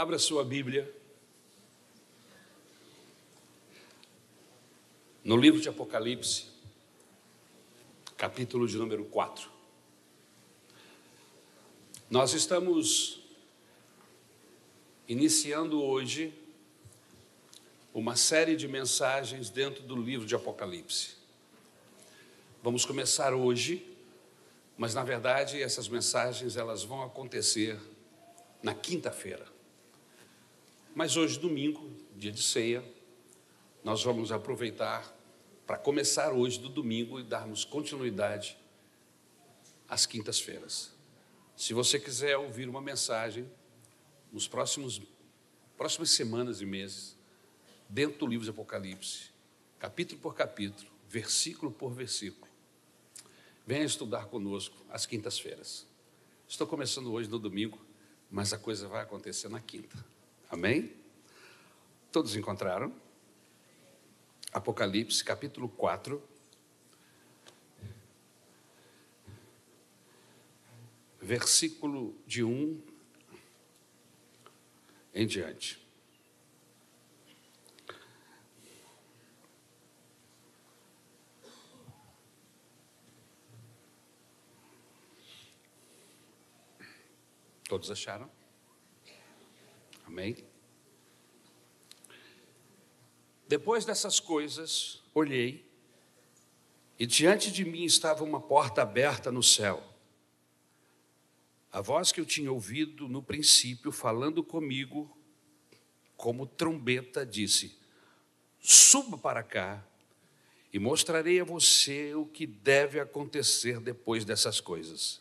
Abra sua Bíblia. No livro de Apocalipse, capítulo de número 4. Nós estamos iniciando hoje uma série de mensagens dentro do livro de Apocalipse. Vamos começar hoje, mas na verdade essas mensagens elas vão acontecer na quinta-feira. Mas hoje, domingo, dia de ceia, nós vamos aproveitar para começar hoje do domingo e darmos continuidade às quintas-feiras. Se você quiser ouvir uma mensagem nos próximos próximas semanas e meses, dentro do livro de Apocalipse, capítulo por capítulo, versículo por versículo, venha estudar conosco às quintas-feiras. Estou começando hoje no domingo, mas a coisa vai acontecer na quinta. Amém? Todos encontraram? Apocalipse, capítulo 4. Versículo de 1 em diante. Todos acharam? Amém? Depois dessas coisas, olhei, e diante de mim estava uma porta aberta no céu. A voz que eu tinha ouvido no princípio, falando comigo, como trombeta, disse: Suba para cá e mostrarei a você o que deve acontecer depois dessas coisas.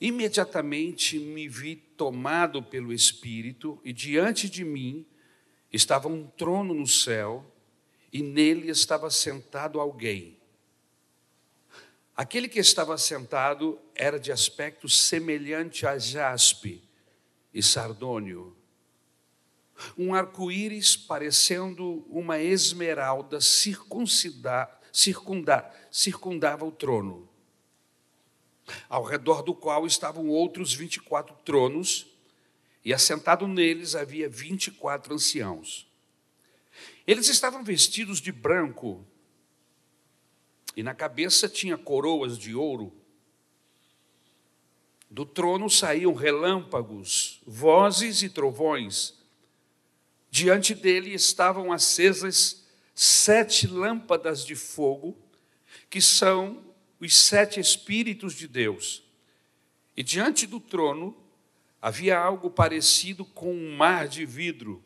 Imediatamente me vi tomado pelo Espírito, e diante de mim estava um trono no céu, e nele estava sentado alguém. Aquele que estava sentado era de aspecto semelhante a jaspe e sardônio. Um arco-íris parecendo uma esmeralda circunda, circundava o trono ao redor do qual estavam outros 24 tronos, e assentado neles havia 24 anciãos. Eles estavam vestidos de branco, e na cabeça tinha coroas de ouro. Do trono saíam relâmpagos, vozes e trovões. Diante dele estavam acesas sete lâmpadas de fogo, que são os sete Espíritos de Deus. E diante do trono havia algo parecido com um mar de vidro,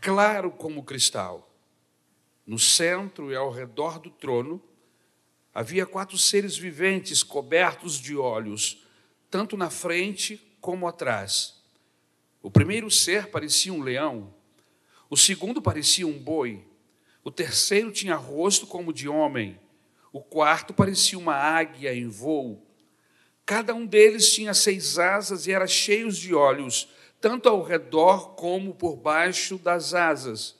claro como cristal. No centro e ao redor do trono havia quatro seres viventes cobertos de olhos, tanto na frente como atrás. O primeiro ser parecia um leão, o segundo parecia um boi, o terceiro tinha rosto como de homem o quarto parecia uma águia em voo. Cada um deles tinha seis asas e era cheio de olhos, tanto ao redor como por baixo das asas.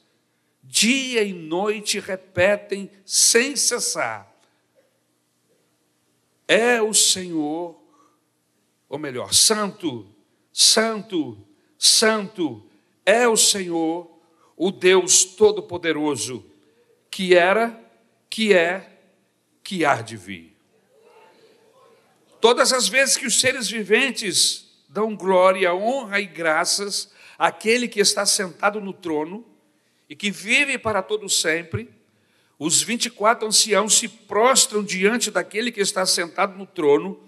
Dia e noite repetem sem cessar: É o Senhor, ou melhor, Santo, Santo, Santo, é o Senhor, o Deus Todo-Poderoso, que era, que é que há de vir. Todas as vezes que os seres viventes dão glória, honra e graças àquele que está sentado no trono e que vive para todo sempre, os 24 anciãos se prostram diante daquele que está sentado no trono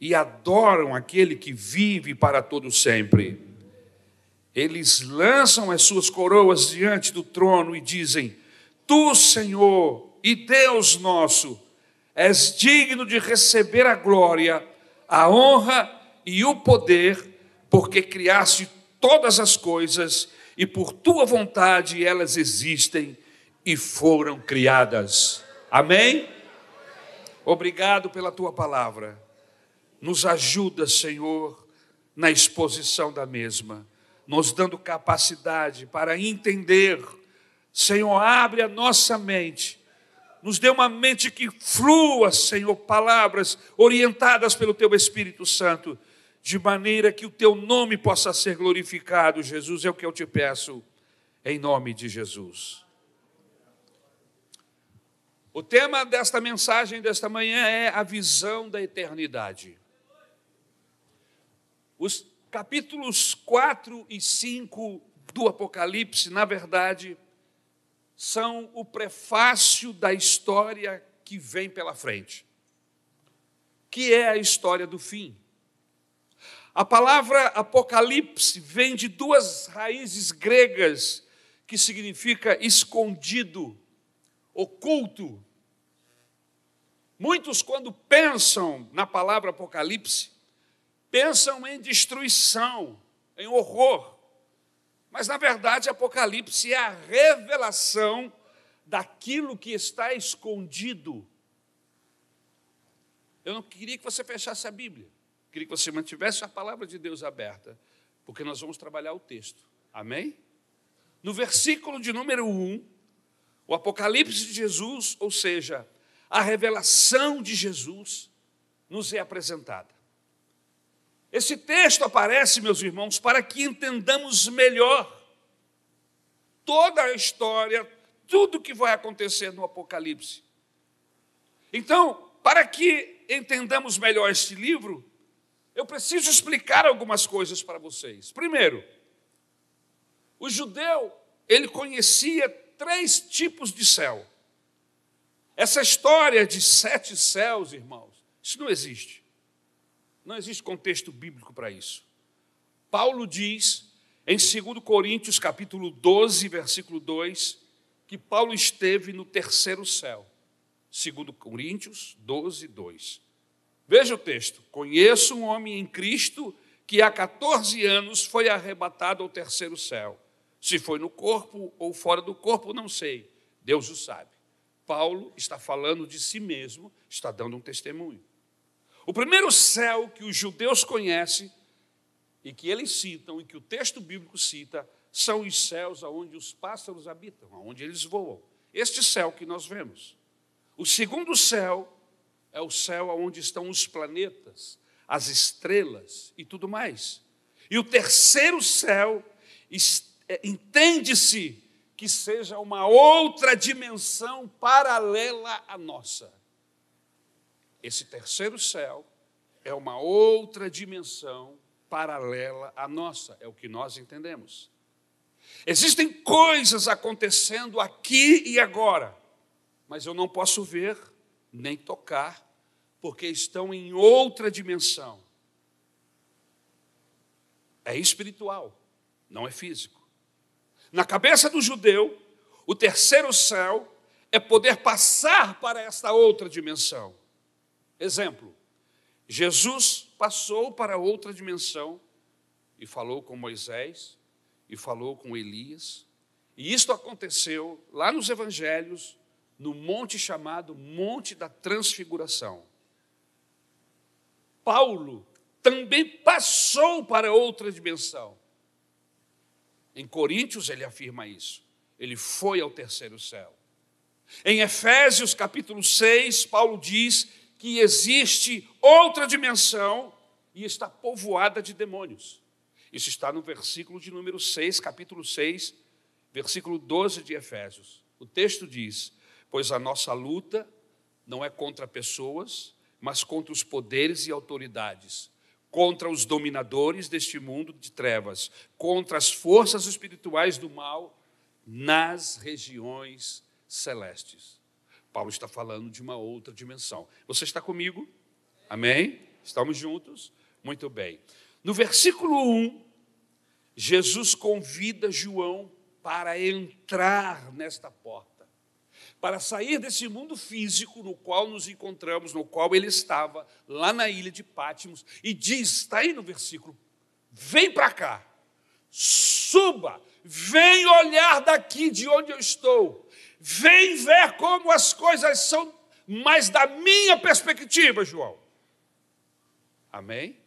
e adoram aquele que vive para todo sempre. Eles lançam as suas coroas diante do trono e dizem: Tu, Senhor e Deus nosso, és digno de receber a glória, a honra e o poder, porque criaste todas as coisas e por tua vontade elas existem e foram criadas. Amém? Obrigado pela tua palavra. Nos ajuda, Senhor, na exposição da mesma, nos dando capacidade para entender. Senhor, abre a nossa mente nos dê uma mente que flua, Senhor, palavras orientadas pelo Teu Espírito Santo, de maneira que o teu nome possa ser glorificado, Jesus, é o que eu te peço, em nome de Jesus. O tema desta mensagem desta manhã é a visão da eternidade. Os capítulos 4 e 5 do Apocalipse, na verdade, são o prefácio da história que vem pela frente, que é a história do fim. A palavra Apocalipse vem de duas raízes gregas que significa escondido, oculto. Muitos, quando pensam na palavra Apocalipse, pensam em destruição, em horror. Mas, na verdade, Apocalipse é a revelação daquilo que está escondido. Eu não queria que você fechasse a Bíblia, queria que você mantivesse a palavra de Deus aberta, porque nós vamos trabalhar o texto. Amém? No versículo de número 1, o Apocalipse de Jesus, ou seja, a revelação de Jesus, nos é apresentada. Esse texto aparece, meus irmãos, para que entendamos melhor toda a história, tudo que vai acontecer no Apocalipse. Então, para que entendamos melhor este livro, eu preciso explicar algumas coisas para vocês. Primeiro, o judeu, ele conhecia três tipos de céu. Essa história de sete céus, irmãos, isso não existe. Não existe contexto bíblico para isso. Paulo diz em 2 Coríntios capítulo 12, versículo 2, que Paulo esteve no terceiro céu. 2 Coríntios 12, 2. Veja o texto. Conheço um homem em Cristo que há 14 anos foi arrebatado ao terceiro céu. Se foi no corpo ou fora do corpo, não sei. Deus o sabe. Paulo está falando de si mesmo, está dando um testemunho. O primeiro céu que os judeus conhecem e que eles citam e que o texto bíblico cita são os céus aonde os pássaros habitam, aonde eles voam. Este céu que nós vemos. O segundo céu é o céu aonde estão os planetas, as estrelas e tudo mais. E o terceiro céu é, entende-se que seja uma outra dimensão paralela à nossa. Esse terceiro céu é uma outra dimensão paralela à nossa, é o que nós entendemos. Existem coisas acontecendo aqui e agora, mas eu não posso ver nem tocar, porque estão em outra dimensão. É espiritual, não é físico. Na cabeça do judeu, o terceiro céu é poder passar para esta outra dimensão. Exemplo: Jesus passou para outra dimensão e falou com Moisés e falou com Elias. E isto aconteceu lá nos evangelhos, no monte chamado Monte da Transfiguração. Paulo também passou para outra dimensão. Em Coríntios ele afirma isso. Ele foi ao terceiro céu. Em Efésios capítulo 6, Paulo diz que existe outra dimensão e está povoada de demônios. Isso está no versículo de número 6, capítulo 6, versículo 12 de Efésios. O texto diz: Pois a nossa luta não é contra pessoas, mas contra os poderes e autoridades, contra os dominadores deste mundo de trevas, contra as forças espirituais do mal nas regiões celestes. Paulo está falando de uma outra dimensão. Você está comigo? Amém? Estamos juntos? Muito bem. No versículo 1, Jesus convida João para entrar nesta porta, para sair desse mundo físico no qual nos encontramos, no qual ele estava, lá na ilha de Pátimos, e diz: está aí no versículo, vem para cá, suba, vem olhar daqui de onde eu estou, Vem ver como as coisas são, mas da minha perspectiva, João. Amém?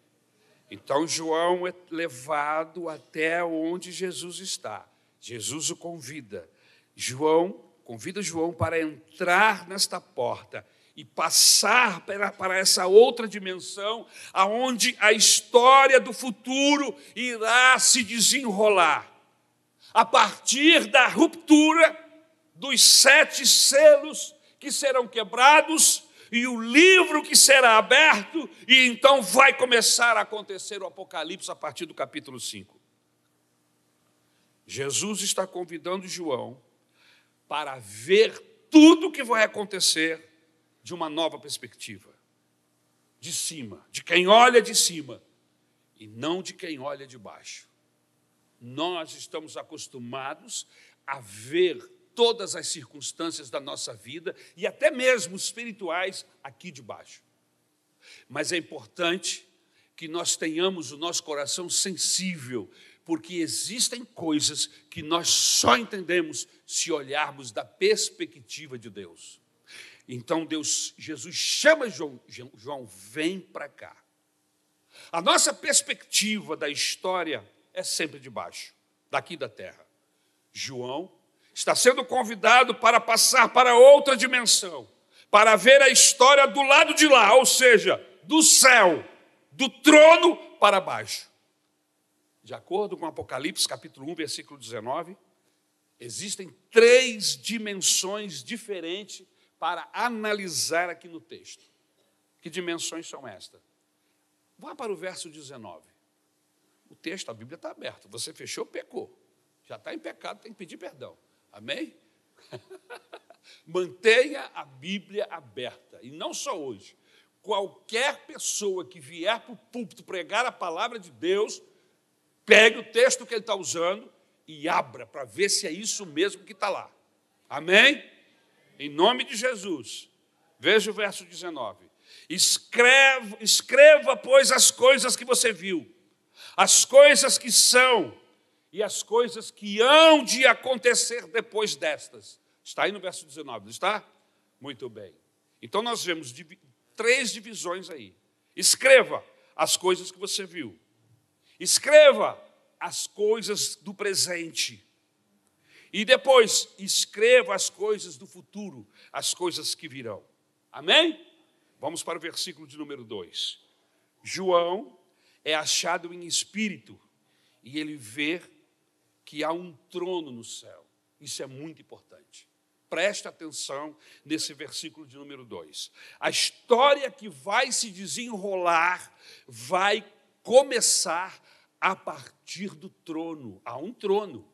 Então João é levado até onde Jesus está. Jesus o convida. João convida João para entrar nesta porta e passar para, para essa outra dimensão, aonde a história do futuro irá se desenrolar. A partir da ruptura dos sete selos que serão quebrados e o livro que será aberto, e então vai começar a acontecer o Apocalipse a partir do capítulo 5. Jesus está convidando João para ver tudo o que vai acontecer de uma nova perspectiva, de cima, de quem olha de cima e não de quem olha de baixo. Nós estamos acostumados a ver todas as circunstâncias da nossa vida e até mesmo espirituais aqui de baixo. Mas é importante que nós tenhamos o nosso coração sensível, porque existem coisas que nós só entendemos se olharmos da perspectiva de Deus. Então Deus, Jesus chama João, João vem para cá. A nossa perspectiva da história é sempre de baixo, daqui da terra. João está sendo convidado para passar para outra dimensão, para ver a história do lado de lá, ou seja, do céu, do trono para baixo. De acordo com Apocalipse, capítulo 1, versículo 19, existem três dimensões diferentes para analisar aqui no texto. Que dimensões são estas? Vá para o verso 19. O texto, a Bíblia está aberta. Você fechou, pecou. Já está em pecado, tem que pedir perdão. Amém? Mantenha a Bíblia aberta. E não só hoje. Qualquer pessoa que vier para o púlpito pregar a palavra de Deus, pegue o texto que ele está usando e abra para ver se é isso mesmo que está lá. Amém? Em nome de Jesus. Veja o verso 19. Escreva, escreva, pois, as coisas que você viu, as coisas que são e as coisas que hão de acontecer depois destas. Está aí no verso 19, não está? Muito bem. Então nós vemos três divisões aí. Escreva as coisas que você viu. Escreva as coisas do presente. E depois, escreva as coisas do futuro, as coisas que virão. Amém? Vamos para o versículo de número 2. João é achado em espírito e ele vê que há um trono no céu. Isso é muito importante. Preste atenção nesse versículo de número 2. A história que vai se desenrolar vai começar a partir do trono. Há um trono.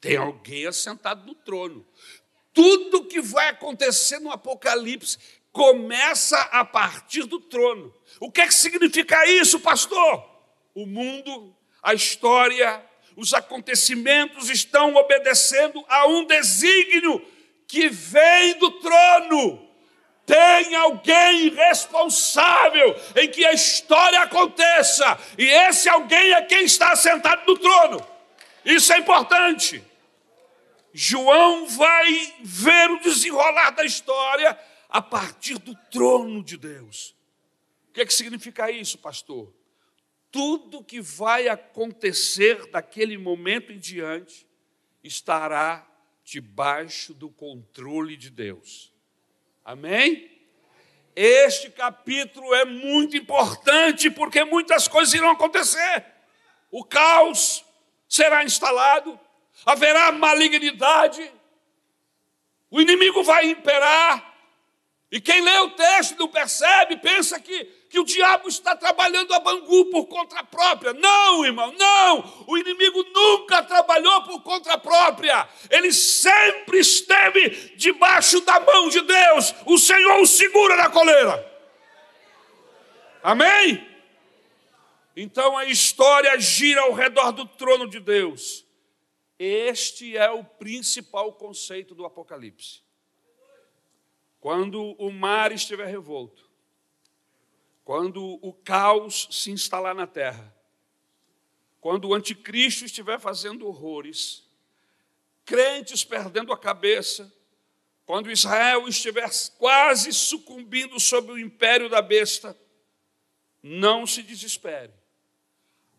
Tem alguém assentado no trono. Tudo que vai acontecer no Apocalipse começa a partir do trono. O que é que significa isso, pastor? O mundo, a história, os acontecimentos estão obedecendo a um desígnio que vem do trono. Tem alguém responsável em que a história aconteça, e esse alguém é quem está sentado no trono. Isso é importante. João vai ver o desenrolar da história a partir do trono de Deus. O que, é que significa isso, pastor? Tudo que vai acontecer daquele momento em diante estará debaixo do controle de Deus. Amém? Este capítulo é muito importante porque muitas coisas irão acontecer. O caos será instalado, haverá malignidade, o inimigo vai imperar. E quem lê o texto não percebe, pensa que, que o diabo está trabalhando a Bangu por conta própria. Não, irmão, não! O inimigo nunca trabalhou por conta própria. Ele sempre esteve debaixo da mão de Deus. O Senhor o segura na coleira. Amém? Então a história gira ao redor do trono de Deus. Este é o principal conceito do Apocalipse. Quando o mar estiver revolto, quando o caos se instalar na terra, quando o anticristo estiver fazendo horrores, crentes perdendo a cabeça, quando Israel estiver quase sucumbindo sob o império da besta, não se desespere.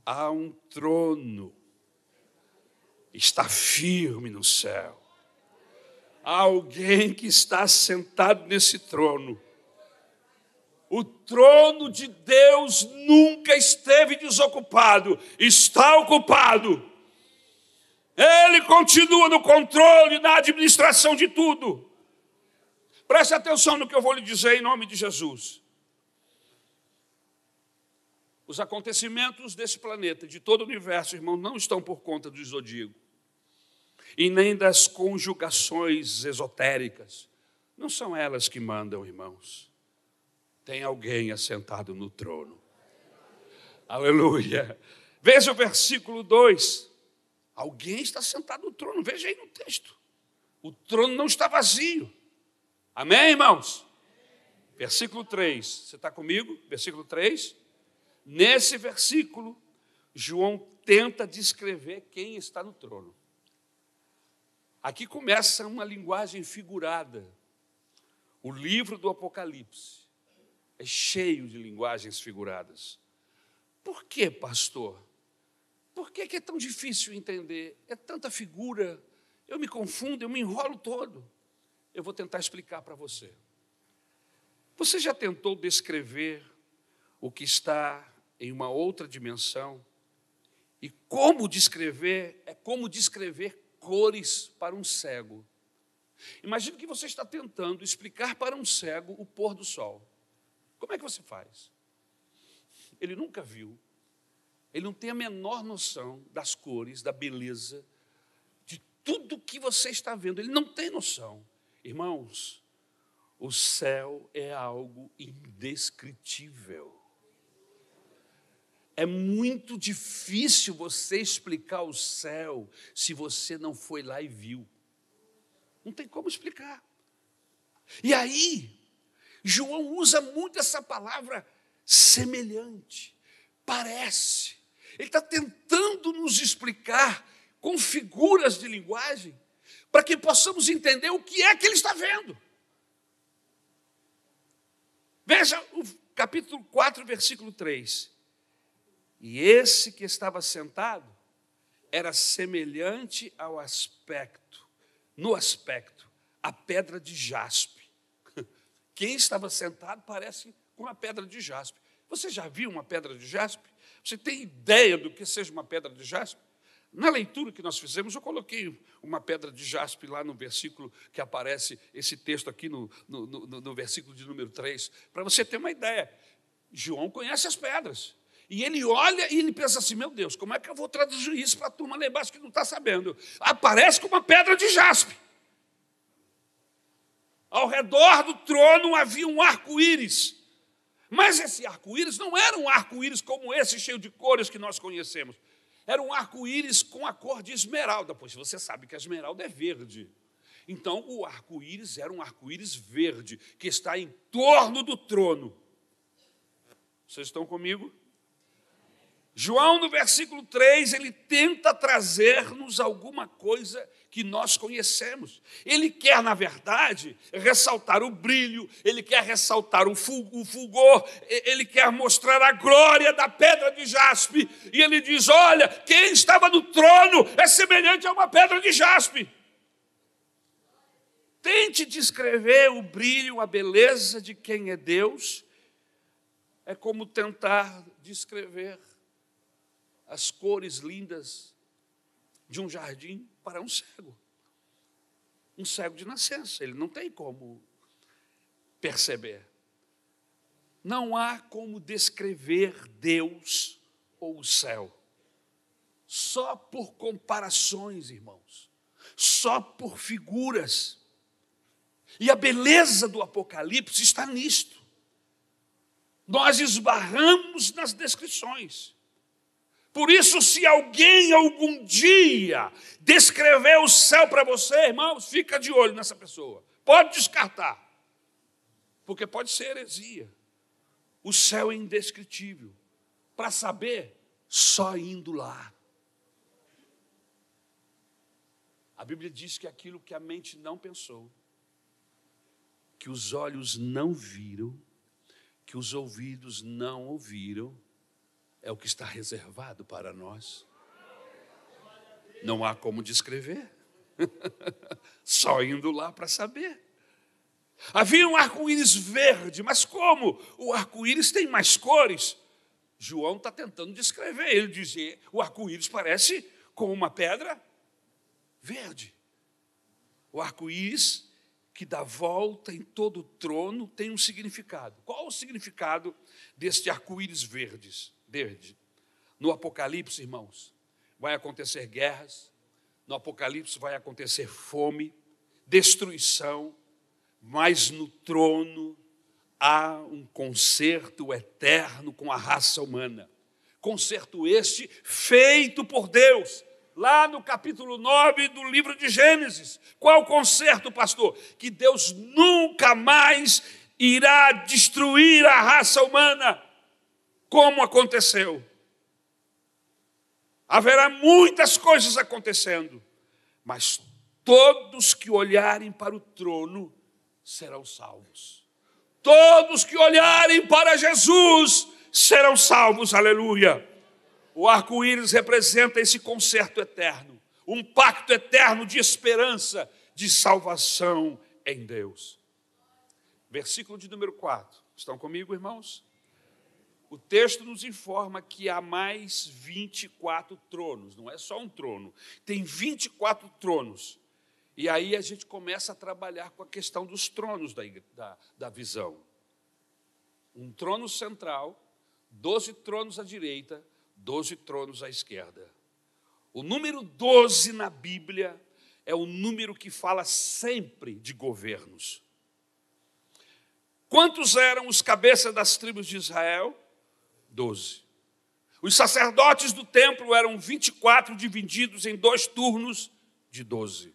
Há um trono está firme no céu. Há alguém que está sentado nesse trono O trono de Deus nunca esteve desocupado, está ocupado. Ele continua no controle, na administração de tudo. Preste atenção no que eu vou lhe dizer em nome de Jesus. Os acontecimentos desse planeta, de todo o universo, irmão, não estão por conta do zodíaco e nem das conjugações esotéricas. Não são elas que mandam, irmãos. Tem alguém assentado no trono. Aleluia. Veja o versículo 2. Alguém está sentado no trono, veja aí no texto. O trono não está vazio. Amém, irmãos? Versículo 3, você está comigo? Versículo 3. Nesse versículo, João tenta descrever quem está no trono. Aqui começa uma linguagem figurada. O livro do Apocalipse é cheio de linguagens figuradas. Por que, pastor? Por que, é tão difícil entender? É tanta figura, eu me confundo, eu me enrolo todo. Eu vou tentar explicar para você. Você já tentou descrever o que está em uma outra dimensão? E como descrever é como descrever cores para um cego. Imagine que você está tentando explicar para um cego o pôr do sol. Como é que você faz? Ele nunca viu, ele não tem a menor noção das cores, da beleza, de tudo que você está vendo. Ele não tem noção. Irmãos, o céu é algo indescritível. É muito difícil você explicar o céu se você não foi lá e viu. Não tem como explicar. E aí, João usa muito essa palavra semelhante, parece. Ele está tentando nos explicar com figuras de linguagem para que possamos entender o que é que ele está vendo. Veja o capítulo 4, versículo 3. E esse que estava sentado era semelhante ao aspecto, no aspecto, a pedra de jaspe. Quem estava sentado parece com a pedra de jaspe. Você já viu uma pedra de jaspe? Você tem ideia do que seja uma pedra de jaspe? Na leitura que nós fizemos, eu coloquei uma pedra de jaspe lá no versículo que aparece esse texto aqui no, no, no, no versículo de número 3, para você ter uma ideia. João conhece as pedras. E ele olha e ele pensa assim: meu Deus, como é que eu vou traduzir isso para a turma lá embaixo que não está sabendo? Aparece com uma pedra de jaspe. Ao redor do trono havia um arco-íris. Mas esse arco-íris não era um arco-íris como esse, cheio de cores que nós conhecemos. Era um arco-íris com a cor de esmeralda, pois você sabe que a esmeralda é verde. Então, o arco-íris era um arco-íris verde, que está em torno do trono. Vocês estão comigo? João, no versículo 3, ele tenta trazer-nos alguma coisa que nós conhecemos. Ele quer, na verdade, ressaltar o brilho, ele quer ressaltar o fulgor, ele quer mostrar a glória da pedra de jaspe. E ele diz: Olha, quem estava no trono é semelhante a uma pedra de jaspe. Tente descrever o brilho, a beleza de quem é Deus, é como tentar descrever as cores lindas de um jardim para um cego. Um cego de nascença, ele não tem como perceber. Não há como descrever Deus ou o céu. Só por comparações, irmãos. Só por figuras. E a beleza do Apocalipse está nisto. Nós esbarramos nas descrições. Por isso, se alguém algum dia descrever o céu para você, irmãos, fica de olho nessa pessoa. Pode descartar, porque pode ser heresia. O céu é indescritível. Para saber, só indo lá. A Bíblia diz que aquilo que a mente não pensou, que os olhos não viram, que os ouvidos não ouviram, é o que está reservado para nós. Não há como descrever, só indo lá para saber. Havia um arco-íris verde, mas como o arco-íris tem mais cores? João está tentando descrever. Ele dizia: o arco-íris parece com uma pedra verde. O arco-íris que dá volta em todo o trono tem um significado. Qual o significado deste arco-íris verdes, verde? No Apocalipse, irmãos, vai acontecer guerras, no Apocalipse vai acontecer fome, destruição, mas no trono há um concerto eterno com a raça humana. Concerto este feito por Deus, lá no capítulo 9 do livro de Gênesis. Qual concerto, pastor? Que Deus nunca mais irá destruir a raça humana, como aconteceu. Haverá muitas coisas acontecendo, mas todos que olharem para o trono serão salvos. Todos que olharem para Jesus serão salvos, aleluia. O arco-íris representa esse concerto eterno, um pacto eterno de esperança, de salvação em Deus. Versículo de número 4. Estão comigo, irmãos? O texto nos informa que há mais 24 tronos, não é só um trono, tem 24 tronos. E aí a gente começa a trabalhar com a questão dos tronos da, da, da visão. Um trono central, 12 tronos à direita, 12 tronos à esquerda. O número 12 na Bíblia é o número que fala sempre de governos. Quantos eram os cabeças das tribos de Israel? Doze. Os sacerdotes do templo eram 24 divididos em dois turnos de doze.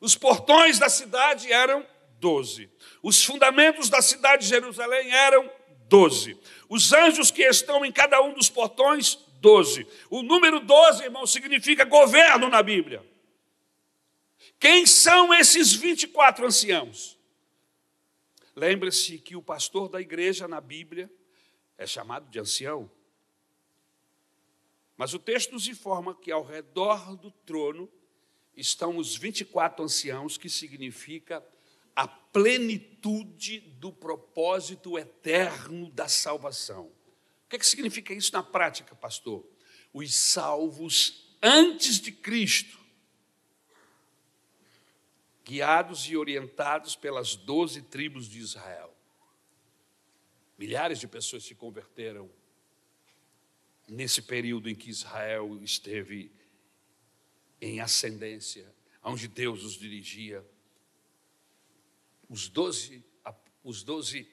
Os portões da cidade eram doze. Os fundamentos da cidade de Jerusalém eram doze. Os anjos que estão em cada um dos portões, doze. O número doze, irmão, significa governo na Bíblia. Quem são esses 24 anciãos? Lembre-se que o pastor da igreja na Bíblia é chamado de ancião. Mas o texto nos informa que ao redor do trono estão os 24 anciãos, que significa a plenitude do propósito eterno da salvação. O que, é que significa isso na prática, pastor? Os salvos antes de Cristo, guiados e orientados pelas doze tribos de Israel. Milhares de pessoas se converteram nesse período em que Israel esteve em ascendência, onde Deus os dirigia. Os doze, os doze,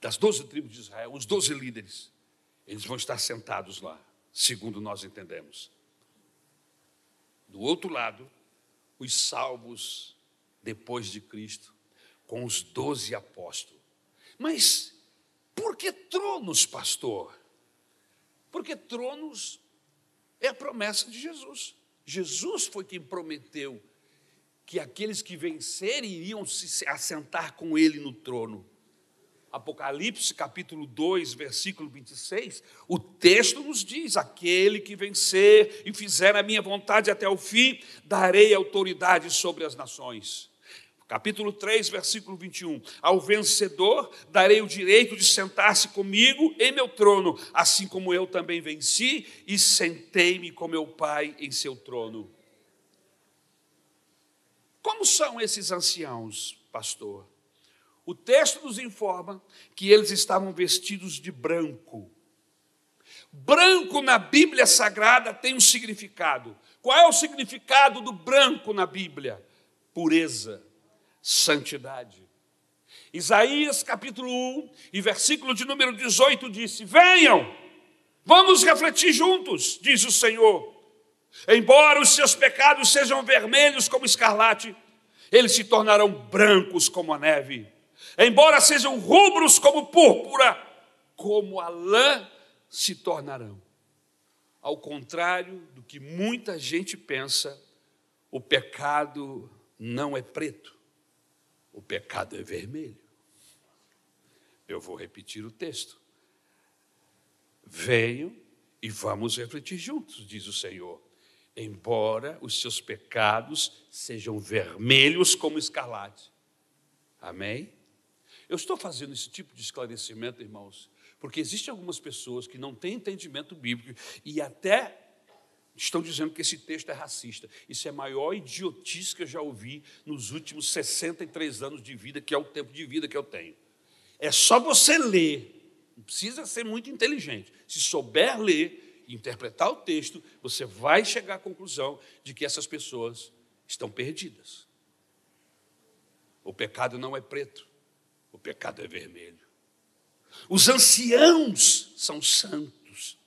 das doze tribos de Israel, os doze líderes, eles vão estar sentados lá, segundo nós entendemos. Do outro lado, os salvos depois de Cristo, com os doze apóstolos. Mas por que tronos, pastor? Porque tronos é a promessa de Jesus. Jesus foi quem prometeu que aqueles que vencerem iriam se assentar com ele no trono. Apocalipse capítulo 2, versículo 26, o texto nos diz: Aquele que vencer e fizer a minha vontade até o fim, darei autoridade sobre as nações. Capítulo 3, versículo 21. Ao vencedor darei o direito de sentar-se comigo em meu trono, assim como eu também venci e sentei-me com meu Pai em seu trono. Como são esses anciãos, pastor? O texto nos informa que eles estavam vestidos de branco. Branco na Bíblia Sagrada tem um significado. Qual é o significado do branco na Bíblia? Pureza santidade. Isaías capítulo 1 e versículo de número 18 disse: Venham, vamos refletir juntos, diz o Senhor. Embora os seus pecados sejam vermelhos como escarlate, eles se tornarão brancos como a neve. Embora sejam rubros como púrpura, como a lã se tornarão. Ao contrário do que muita gente pensa, o pecado não é preto o pecado é vermelho. Eu vou repetir o texto. Venham e vamos refletir juntos, diz o Senhor. Embora os seus pecados sejam vermelhos como escarlate. Amém? Eu estou fazendo esse tipo de esclarecimento, irmãos, porque existem algumas pessoas que não têm entendimento bíblico e até estão dizendo que esse texto é racista. Isso é a maior idiotice que eu já ouvi nos últimos 63 anos de vida, que é o tempo de vida que eu tenho. É só você ler, não precisa ser muito inteligente. Se souber ler e interpretar o texto, você vai chegar à conclusão de que essas pessoas estão perdidas. O pecado não é preto, o pecado é vermelho. Os anciãos são santos.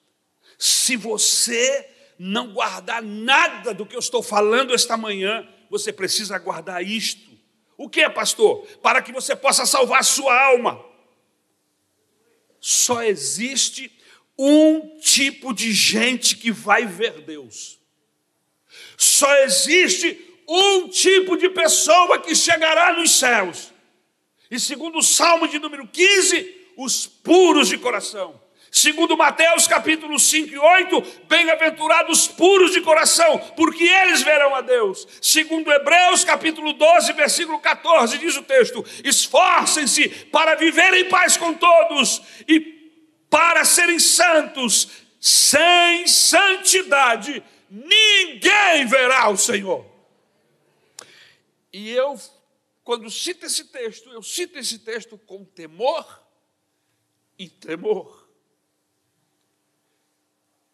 Se você não guardar nada do que eu estou falando esta manhã, você precisa guardar isto. O que pastor? Para que você possa salvar a sua alma. Só existe um tipo de gente que vai ver Deus. Só existe um tipo de pessoa que chegará nos céus. E segundo o Salmo de número 15, os puros de coração. Segundo Mateus capítulo 5 e 8, bem-aventurados puros de coração, porque eles verão a Deus. Segundo Hebreus capítulo 12, versículo 14, diz o texto: Esforcem-se para viver em paz com todos e para serem santos. Sem santidade ninguém verá o Senhor. E eu, quando cito esse texto, eu cito esse texto com temor e tremor.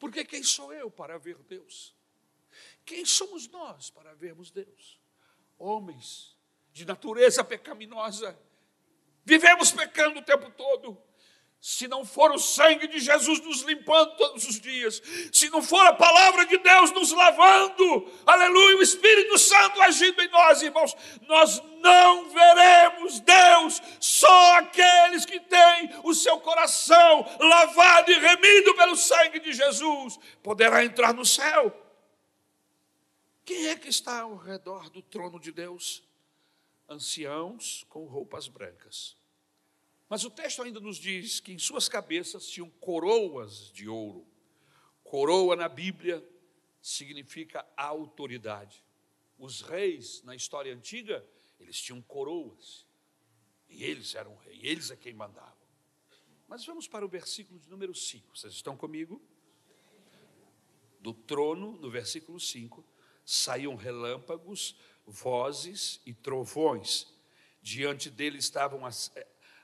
Porque quem sou eu para ver Deus? Quem somos nós para vermos Deus? Homens de natureza pecaminosa, vivemos pecando o tempo todo, se não for o sangue de Jesus nos limpando todos os dias, se não for a palavra de Deus nos lavando, aleluia, o Espírito Santo agindo em nós, irmãos, nós não veremos Deus, só aqueles que têm o seu coração lavado e remido pelo sangue de Jesus poderá entrar no céu. Quem é que está ao redor do trono de Deus? Anciãos com roupas brancas mas o texto ainda nos diz que em suas cabeças tinham coroas de ouro. Coroa na Bíblia significa autoridade. Os reis na história antiga, eles tinham coroas. E eles eram rei, eles é quem mandavam. Mas vamos para o versículo de número 5. Vocês estão comigo? Do trono, no versículo 5, saíam relâmpagos, vozes e trovões. Diante dele estavam as,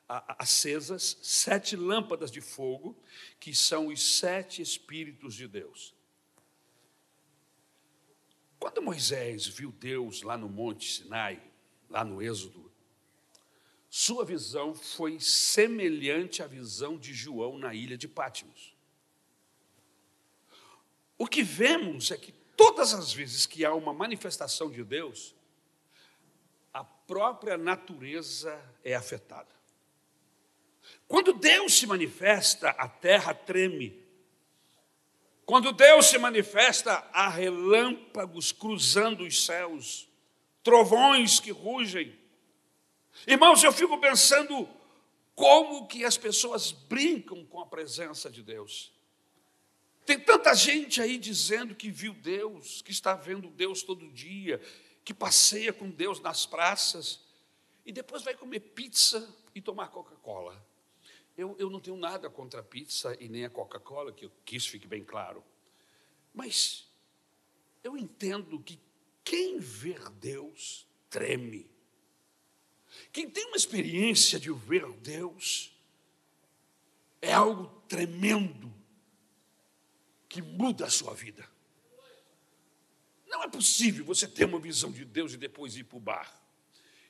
acesas sete lâmpadas de fogo, que são os sete Espíritos de Deus. Quando Moisés viu Deus lá no Monte Sinai, lá no Êxodo, sua visão foi semelhante à visão de João na ilha de Pátimos. O que vemos é que todas as vezes que há uma manifestação de Deus, a própria natureza é afetada. Quando Deus se manifesta, a terra treme. Quando Deus se manifesta, há relâmpagos cruzando os céus, trovões que rugem. Irmãos, eu fico pensando como que as pessoas brincam com a presença de Deus. Tem tanta gente aí dizendo que viu Deus, que está vendo Deus todo dia, que passeia com Deus nas praças, e depois vai comer pizza e tomar Coca-Cola. Eu, eu não tenho nada contra a pizza e nem a Coca-Cola, que, que isso fique bem claro. Mas eu entendo que quem ver Deus treme. Quem tem uma experiência de ver Deus é algo tremendo que muda a sua vida. Não é possível você ter uma visão de Deus e depois ir para o bar,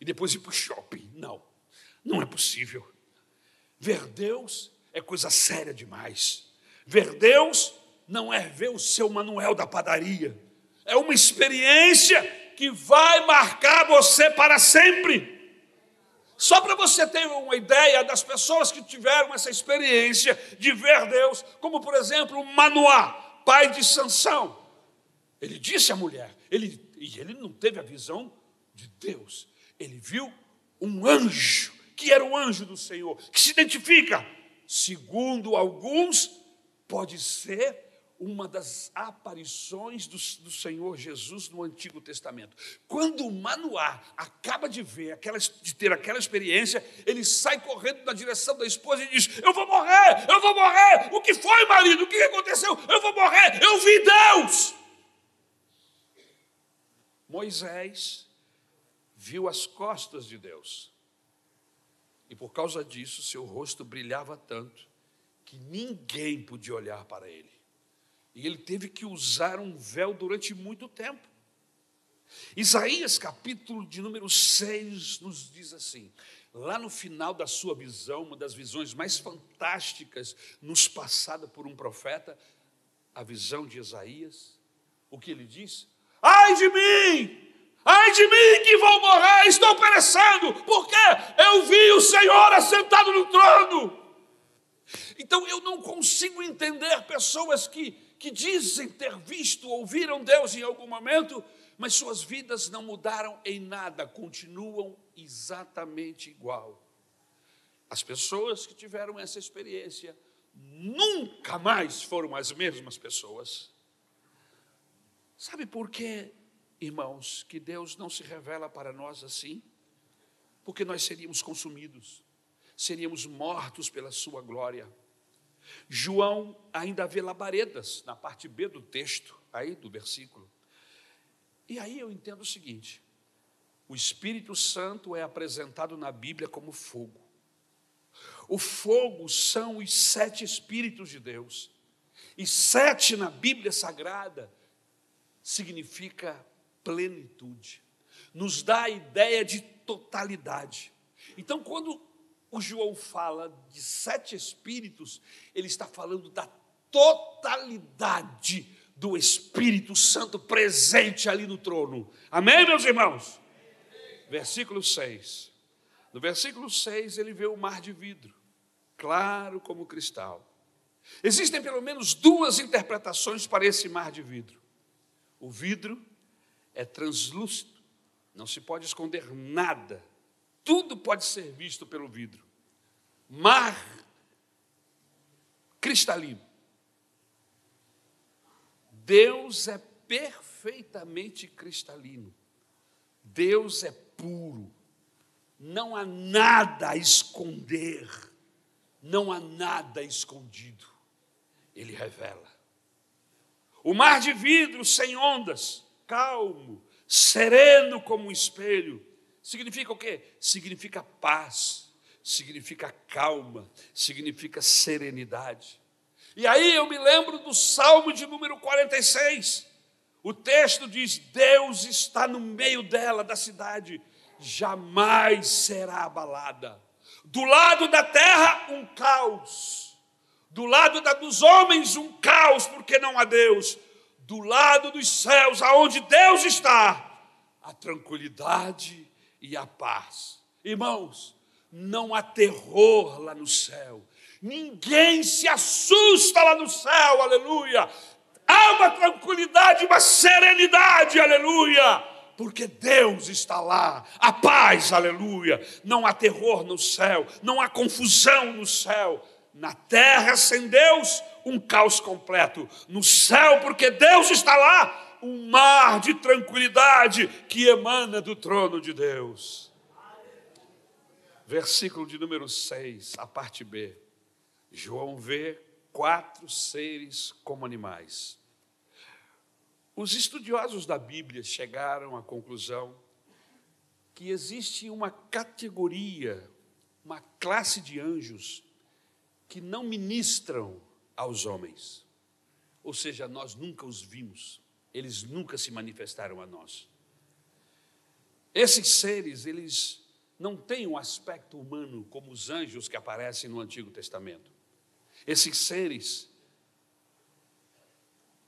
e depois ir para o shopping. Não, não é possível. Ver Deus é coisa séria demais. Ver Deus não é ver o seu manuel da padaria. É uma experiência que vai marcar você para sempre. Só para você ter uma ideia das pessoas que tiveram essa experiência de ver Deus, como por exemplo Manoá, pai de Sansão. Ele disse à mulher, ele, e ele não teve a visão de Deus, ele viu um anjo que era um anjo do Senhor, que se identifica, segundo alguns, pode ser uma das aparições do, do, Senhor Jesus no Antigo Testamento. Quando Manoá acaba de ver, aquela, de ter aquela experiência, ele sai correndo na direção da esposa e diz: Eu vou morrer, eu vou morrer. O que foi, marido? O que aconteceu? Eu vou morrer, eu vi Deus. Moisés viu as costas de Deus. E por causa disso, seu rosto brilhava tanto que ninguém podia olhar para ele. E ele teve que usar um véu durante muito tempo. Isaías, capítulo de número 6, nos diz assim: lá no final da sua visão, uma das visões mais fantásticas nos passada por um profeta, a visão de Isaías, o que ele diz? Ai de mim! Ai de mim que vou morrer, estou perecendo, porque eu vi o Senhor assentado no trono. Então eu não consigo entender pessoas que, que dizem ter visto, ouviram Deus em algum momento, mas suas vidas não mudaram em nada, continuam exatamente igual. As pessoas que tiveram essa experiência nunca mais foram as mesmas pessoas. Sabe por quê? Irmãos, que Deus não se revela para nós assim, porque nós seríamos consumidos, seríamos mortos pela Sua glória. João ainda vê labaredas na parte B do texto, aí do versículo. E aí eu entendo o seguinte: o Espírito Santo é apresentado na Bíblia como fogo. O fogo são os sete Espíritos de Deus. E sete na Bíblia Sagrada significa plenitude, nos dá a ideia de totalidade. Então, quando o João fala de sete espíritos, ele está falando da totalidade do Espírito Santo presente ali no trono. Amém, meus irmãos? Versículo 6. No versículo 6, ele vê o mar de vidro, claro como cristal. Existem pelo menos duas interpretações para esse mar de vidro. O vidro é translúcido, não se pode esconder nada, tudo pode ser visto pelo vidro. Mar cristalino. Deus é perfeitamente cristalino. Deus é puro. Não há nada a esconder. Não há nada escondido. Ele revela. O mar de vidro sem ondas calmo, sereno como um espelho. Significa o quê? Significa paz, significa calma, significa serenidade. E aí eu me lembro do Salmo de número 46. O texto diz: Deus está no meio dela, da cidade, jamais será abalada. Do lado da terra, um caos. Do lado da, dos homens, um caos, porque não há Deus do lado dos céus, aonde Deus está, a tranquilidade e a paz. Irmãos, não há terror lá no céu. Ninguém se assusta lá no céu, aleluia. Há uma tranquilidade, uma serenidade, aleluia. Porque Deus está lá, a paz, aleluia. Não há terror no céu, não há confusão no céu. Na terra sem Deus, um caos completo. No céu, porque Deus está lá, um mar de tranquilidade que emana do trono de Deus. Versículo de número 6, a parte B. João vê quatro seres como animais. Os estudiosos da Bíblia chegaram à conclusão que existe uma categoria, uma classe de anjos que não ministram aos homens. Ou seja, nós nunca os vimos, eles nunca se manifestaram a nós. Esses seres, eles não têm um aspecto humano como os anjos que aparecem no Antigo Testamento. Esses seres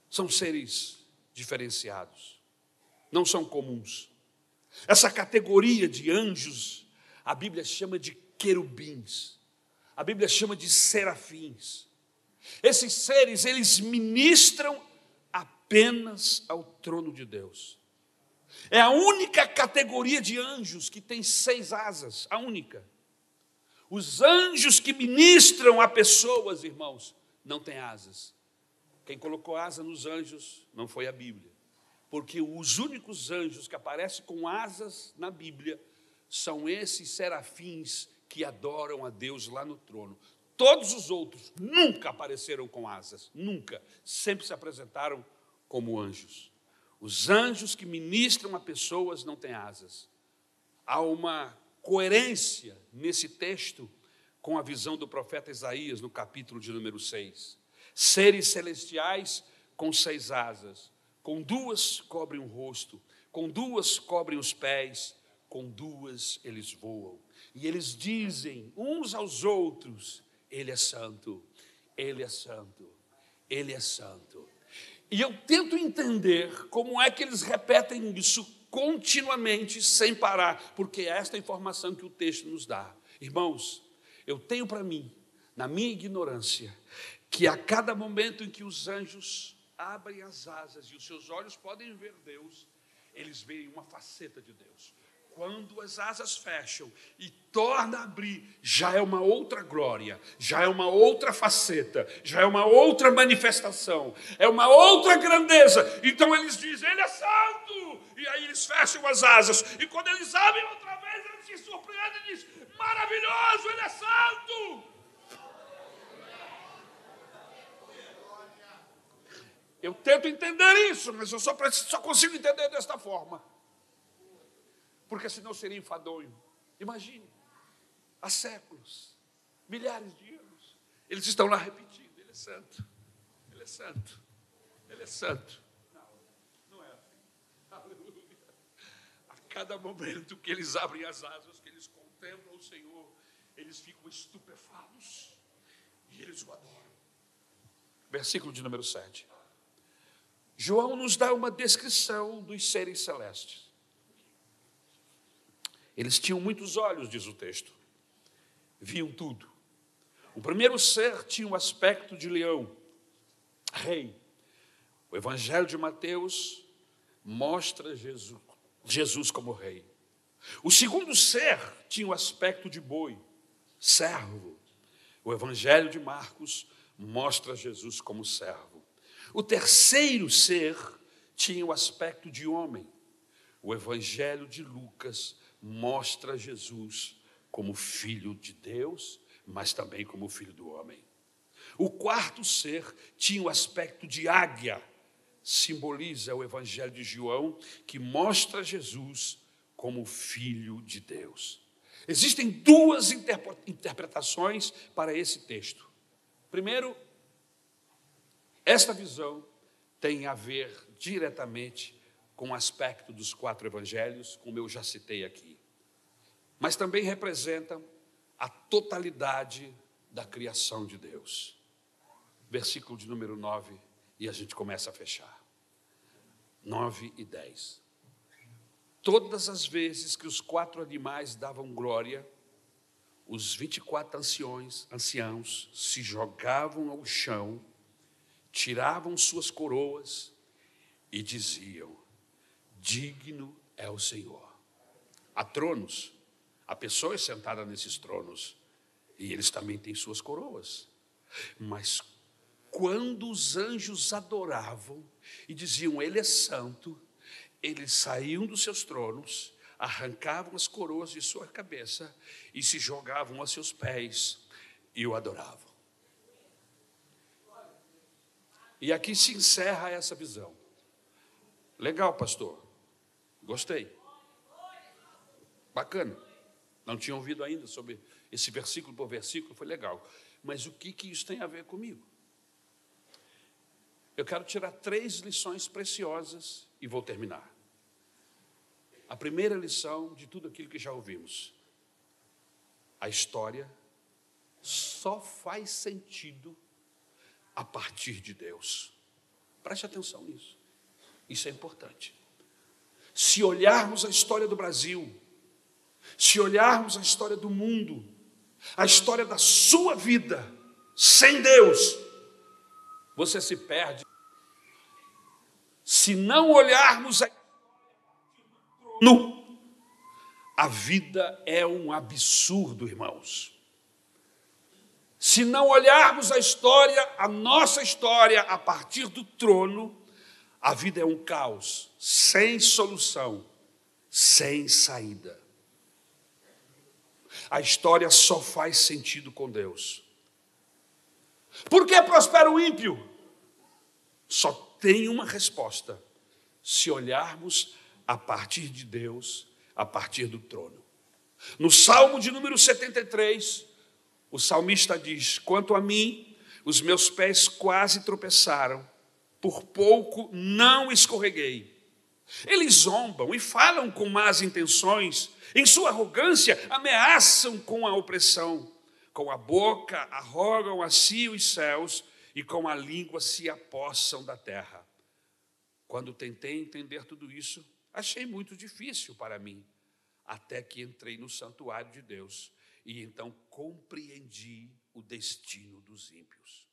são seres diferenciados, não são comuns. Essa categoria de anjos, a Bíblia chama de querubins, a Bíblia chama de serafins. Esses seres, eles ministram apenas ao trono de Deus. É a única categoria de anjos que tem seis asas, a única. Os anjos que ministram a pessoas, irmãos, não têm asas. Quem colocou asa nos anjos não foi a Bíblia. Porque os únicos anjos que aparecem com asas na Bíblia são esses serafins que adoram a Deus lá no trono. Todos os outros nunca apareceram com asas, nunca. Sempre se apresentaram como anjos. Os anjos que ministram a pessoas não têm asas. Há uma coerência nesse texto com a visão do profeta Isaías no capítulo de número 6 seres celestiais com seis asas, com duas cobrem o rosto, com duas cobrem os pés, com duas eles voam. E eles dizem uns aos outros: Ele é santo, Ele é santo, Ele é santo. E eu tento entender como é que eles repetem isso continuamente, sem parar, porque é esta informação que o texto nos dá. Irmãos, eu tenho para mim, na minha ignorância, que a cada momento em que os anjos abrem as asas e os seus olhos podem ver Deus, eles veem uma faceta de Deus. Quando as asas fecham e torna a abrir, já é uma outra glória, já é uma outra faceta, já é uma outra manifestação, é uma outra grandeza. Então eles dizem, Ele é santo! E aí eles fecham as asas, e quando eles abrem outra vez, eles se surpreendem e dizem: Maravilhoso, Ele é santo! Eu tento entender isso, mas eu só, só consigo entender desta forma. Porque senão seria enfadonho. Imagine, há séculos, milhares de anos, eles estão lá repetindo: Ele é santo, Ele é santo, Ele é santo. Não, não é assim. Aleluia. A cada momento que eles abrem as asas, que eles contemplam o Senhor, eles ficam estupefatos e eles o adoram. Versículo de número 7. João nos dá uma descrição dos seres celestes. Eles tinham muitos olhos, diz o texto, viam tudo. O primeiro ser tinha o aspecto de leão, rei. O Evangelho de Mateus mostra Jesus, Jesus como rei. O segundo ser tinha o aspecto de boi, servo. O Evangelho de Marcos mostra Jesus como servo. O terceiro ser tinha o aspecto de homem. O Evangelho de Lucas mostra Jesus como filho de Deus, mas também como filho do homem. O quarto ser tinha o aspecto de águia, simboliza o Evangelho de João, que mostra Jesus como filho de Deus. Existem duas interpretações para esse texto. Primeiro, esta visão tem a ver diretamente com o aspecto dos quatro evangelhos, como eu já citei aqui. Mas também representa a totalidade da criação de Deus. Versículo de número 9, e a gente começa a fechar. 9 e 10. Todas as vezes que os quatro animais davam glória, os 24 anciões, anciãos se jogavam ao chão tiravam suas coroas e diziam: Digno é o Senhor. Há tronos, há pessoas sentadas nesses tronos, e eles também têm suas coroas. Mas quando os anjos adoravam e diziam: Ele é santo, eles saíam dos seus tronos, arrancavam as coroas de sua cabeça e se jogavam a seus pés e o adoravam. E aqui se encerra essa visão. Legal, pastor. Gostei. Bacana. Não tinha ouvido ainda sobre esse versículo por versículo, foi legal. Mas o que, que isso tem a ver comigo? Eu quero tirar três lições preciosas e vou terminar. A primeira lição de tudo aquilo que já ouvimos: a história só faz sentido a partir de Deus. Preste atenção nisso. Isso é importante. Se olharmos a história do Brasil, se olharmos a história do mundo, a história da sua vida, sem Deus, você se perde. Se não olharmos a no, a vida é um absurdo, irmãos. Se não olharmos a história, a nossa história, a partir do trono, a vida é um caos, sem solução, sem saída. A história só faz sentido com Deus. Por que prospera o ímpio? Só tem uma resposta: se olharmos a partir de Deus, a partir do trono. No Salmo de número 73, o salmista diz: Quanto a mim, os meus pés quase tropeçaram, por pouco não escorreguei. Eles zombam e falam com más intenções, em sua arrogância ameaçam com a opressão. Com a boca arrogam a si os céus e com a língua se apossam da terra. Quando tentei entender tudo isso, achei muito difícil para mim, até que entrei no santuário de Deus e então compreendi o destino dos ímpios.